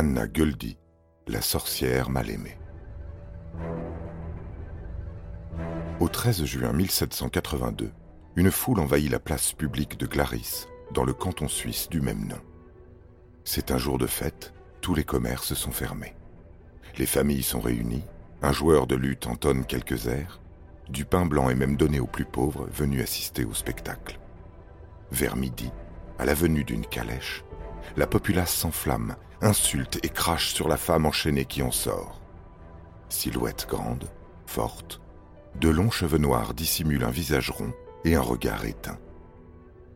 Anna Guldi, la sorcière mal aimée. Au 13 juin 1782, une foule envahit la place publique de Clarisse, dans le canton suisse du même nom. C'est un jour de fête, tous les commerces sont fermés. Les familles sont réunies, un joueur de lutte entonne quelques airs, du pain blanc est même donné aux plus pauvres venus assister au spectacle. Vers midi, à la venue d'une calèche, la populace s'enflamme insulte et crache sur la femme enchaînée qui en sort. Silhouette grande, forte, de longs cheveux noirs dissimulent un visage rond et un regard éteint.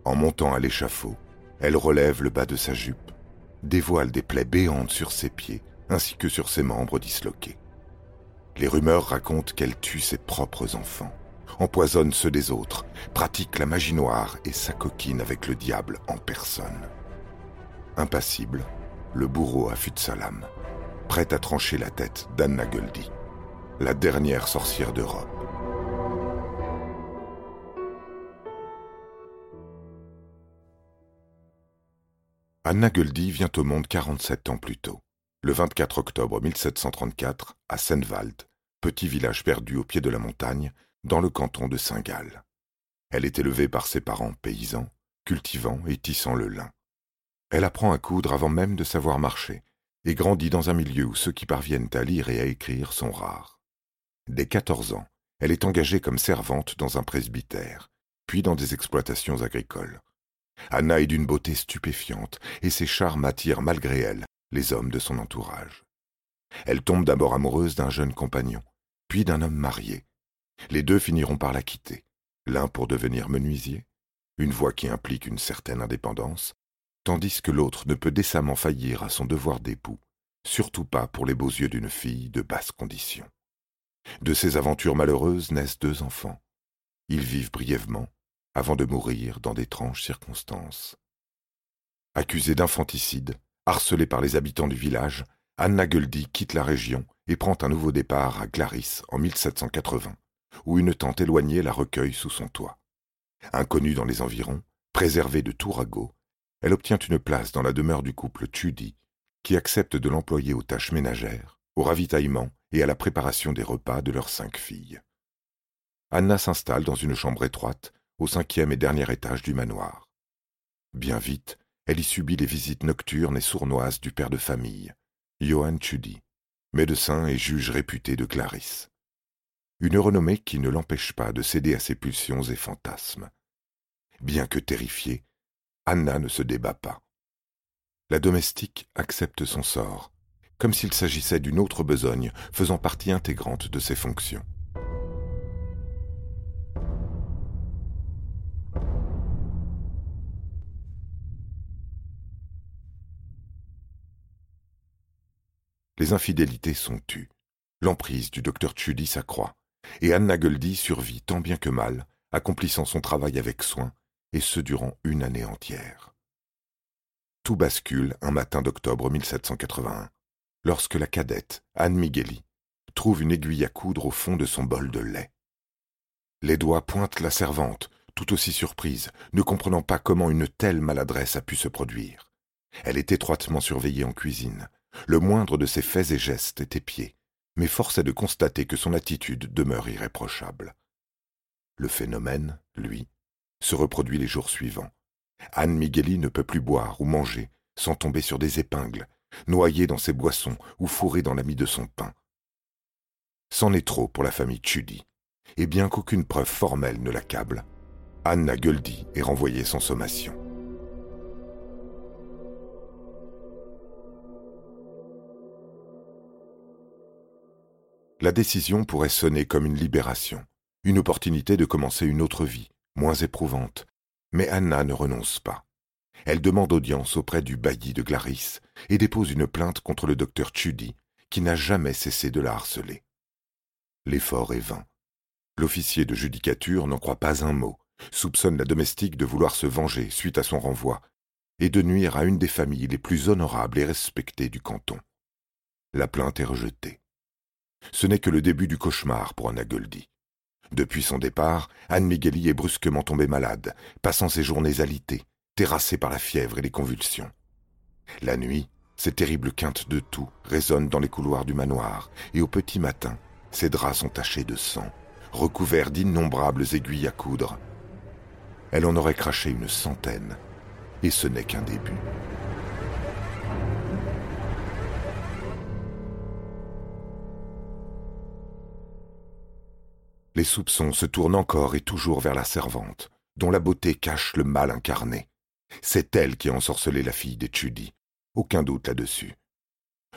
En montant à l'échafaud, elle relève le bas de sa jupe, dévoile des plaies béantes sur ses pieds ainsi que sur ses membres disloqués. Les rumeurs racontent qu'elle tue ses propres enfants, empoisonne ceux des autres, pratique la magie noire et s'acoquine avec le diable en personne. Impassible, le bourreau affûte sa lame, prêt à trancher la tête d'Anna Guldi, la dernière sorcière d'Europe. Anna Guldi vient au monde 47 ans plus tôt, le 24 octobre 1734, à Sennwald, petit village perdu au pied de la montagne, dans le canton de Saint-Gall. Elle est élevée par ses parents paysans, cultivant et tissant le lin. Elle apprend à coudre avant même de savoir marcher, et grandit dans un milieu où ceux qui parviennent à lire et à écrire sont rares. Dès quatorze ans, elle est engagée comme servante dans un presbytère, puis dans des exploitations agricoles. Anna est d'une beauté stupéfiante, et ses charmes attirent malgré elle les hommes de son entourage. Elle tombe d'abord amoureuse d'un jeune compagnon, puis d'un homme marié. Les deux finiront par la quitter, l'un pour devenir menuisier, une voie qui implique une certaine indépendance, tandis que l'autre ne peut décemment faillir à son devoir d'époux, surtout pas pour les beaux yeux d'une fille de basse condition. De ces aventures malheureuses naissent deux enfants. Ils vivent brièvement, avant de mourir dans d'étranges circonstances. Accusée d'infanticide, harcelée par les habitants du village, Anna Guldi quitte la région et prend un nouveau départ à Clarisse en 1780, où une tante éloignée la recueille sous son toit. Inconnue dans les environs, préservée de tout ragot, elle obtient une place dans la demeure du couple Tudy, qui accepte de l'employer aux tâches ménagères, au ravitaillement et à la préparation des repas de leurs cinq filles. Anna s'installe dans une chambre étroite, au cinquième et dernier étage du manoir. Bien vite, elle y subit les visites nocturnes et sournoises du père de famille, Johann Tudy, médecin et juge réputé de Clarisse. Une renommée qui ne l'empêche pas de céder à ses pulsions et fantasmes. Bien que terrifiée, Anna ne se débat pas. La domestique accepte son sort, comme s'il s'agissait d'une autre besogne faisant partie intégrante de ses fonctions. Les infidélités sont tues. L'emprise du docteur Tchudi s'accroît, et Anna Guldi survit tant bien que mal, accomplissant son travail avec soin et ce durant une année entière. Tout bascule un matin d'octobre 1781, lorsque la cadette, Anne Migueli, trouve une aiguille à coudre au fond de son bol de lait. Les doigts pointent la servante, tout aussi surprise, ne comprenant pas comment une telle maladresse a pu se produire. Elle est étroitement surveillée en cuisine. Le moindre de ses faits et gestes est épié, mais force est de constater que son attitude demeure irréprochable. Le phénomène, lui, se reproduit les jours suivants. Anne Migueli ne peut plus boire ou manger sans tomber sur des épingles, noyée dans ses boissons ou fourrée dans la mie de son pain. C'en est trop pour la famille Tchudi, et bien qu'aucune preuve formelle ne l'accable, Anna Guldi est renvoyée sans sommation. La décision pourrait sonner comme une libération, une opportunité de commencer une autre vie, moins éprouvante. Mais Anna ne renonce pas. Elle demande audience auprès du bailli de Glaris et dépose une plainte contre le docteur Tchudi, qui n'a jamais cessé de la harceler. L'effort est vain. L'officier de judicature n'en croit pas un mot, soupçonne la domestique de vouloir se venger suite à son renvoi, et de nuire à une des familles les plus honorables et respectées du canton. La plainte est rejetée. Ce n'est que le début du cauchemar pour Anna Goldie. Depuis son départ, Anne Migueli est brusquement tombée malade, passant ses journées alitées, terrassée par la fièvre et les convulsions. La nuit, ces terribles quintes de toux résonnent dans les couloirs du manoir, et au petit matin, ses draps sont tachés de sang, recouverts d'innombrables aiguilles à coudre. Elle en aurait craché une centaine, et ce n'est qu'un début. Les soupçons se tournent encore et toujours vers la servante, dont la beauté cache le mal incarné. C'est elle qui a ensorcelé la fille d'Etchudi. Aucun doute là-dessus.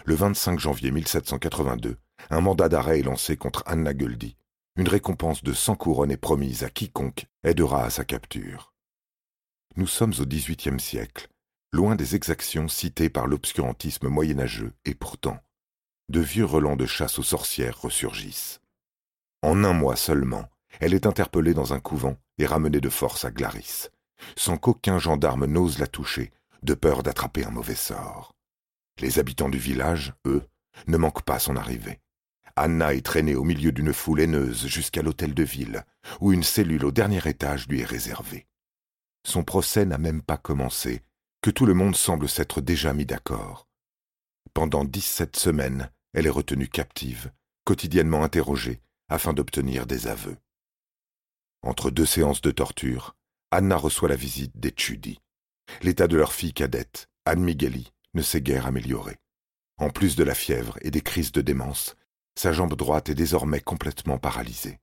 Le 25 janvier 1782, un mandat d'arrêt est lancé contre Anna Guldi. Une récompense de cent couronnes est promise à quiconque aidera à sa capture. Nous sommes au XVIIIe siècle, loin des exactions citées par l'obscurantisme moyenâgeux, et pourtant, de vieux relents de chasse aux sorcières ressurgissent. En un mois seulement, elle est interpellée dans un couvent et ramenée de force à Glaris, sans qu'aucun gendarme n'ose la toucher, de peur d'attraper un mauvais sort. Les habitants du village, eux, ne manquent pas son arrivée. Anna est traînée au milieu d'une foule haineuse jusqu'à l'hôtel de ville, où une cellule au dernier étage lui est réservée. Son procès n'a même pas commencé, que tout le monde semble s'être déjà mis d'accord. Pendant dix-sept semaines, elle est retenue captive, quotidiennement interrogée, afin d'obtenir des aveux. Entre deux séances de torture, Anna reçoit la visite des Tchudi. L'état de leur fille cadette, Anne Migueli, ne s'est guère amélioré. En plus de la fièvre et des crises de démence, sa jambe droite est désormais complètement paralysée.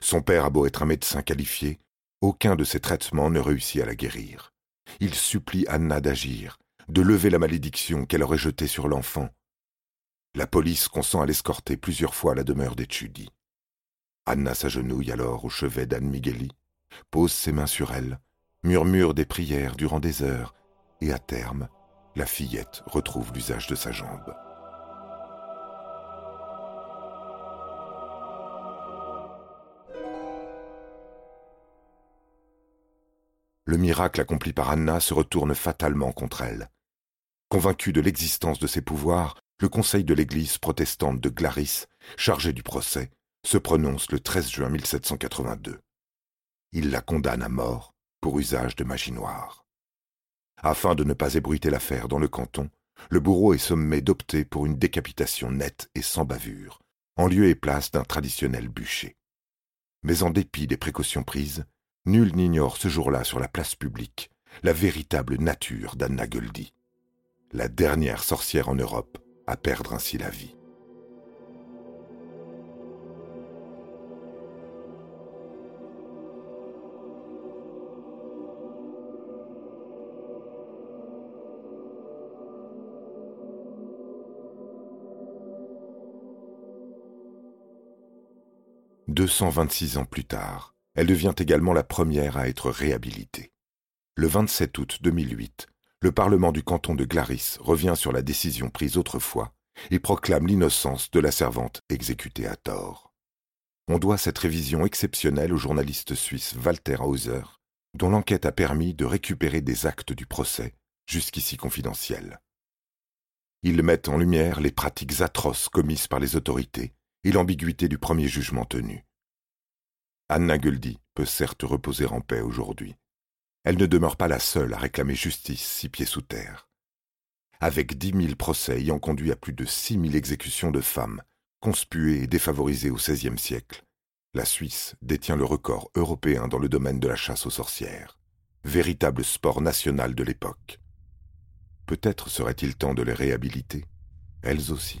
Son père a beau être un médecin qualifié, aucun de ses traitements ne réussit à la guérir. Il supplie Anna d'agir, de lever la malédiction qu'elle aurait jetée sur l'enfant. La police consent à l'escorter plusieurs fois à la demeure des Tchudi. Anna s'agenouille alors au chevet d'Anne Migueli, pose ses mains sur elle, murmure des prières durant des heures, et à terme, la fillette retrouve l'usage de sa jambe. Le miracle accompli par Anna se retourne fatalement contre elle. Convaincu de l'existence de ses pouvoirs, le Conseil de l'Église protestante de Glaris, chargé du procès, se prononce le 13 juin 1782. Il la condamne à mort pour usage de magie noire. Afin de ne pas ébruiter l'affaire dans le canton, le bourreau est sommé d'opter pour une décapitation nette et sans bavure, en lieu et place d'un traditionnel bûcher. Mais en dépit des précautions prises, nul n'ignore ce jour-là sur la place publique la véritable nature d'Anna Guldi, la dernière sorcière en Europe à perdre ainsi la vie. 226 ans plus tard, elle devient également la première à être réhabilitée. Le 27 août 2008, le Parlement du canton de Glaris revient sur la décision prise autrefois et proclame l'innocence de la servante exécutée à tort. On doit cette révision exceptionnelle au journaliste suisse Walter Hauser, dont l'enquête a permis de récupérer des actes du procès, jusqu'ici confidentiels. Ils mettent en lumière les pratiques atroces commises par les autorités et l'ambiguïté du premier jugement tenu. Anna Guldi peut certes reposer en paix aujourd'hui. Elle ne demeure pas la seule à réclamer justice six pieds sous terre. Avec dix mille procès ayant conduit à plus de six mille exécutions de femmes, conspuées et défavorisées au XVIe siècle, la Suisse détient le record européen dans le domaine de la chasse aux sorcières, véritable sport national de l'époque. Peut-être serait-il temps de les réhabiliter, elles aussi.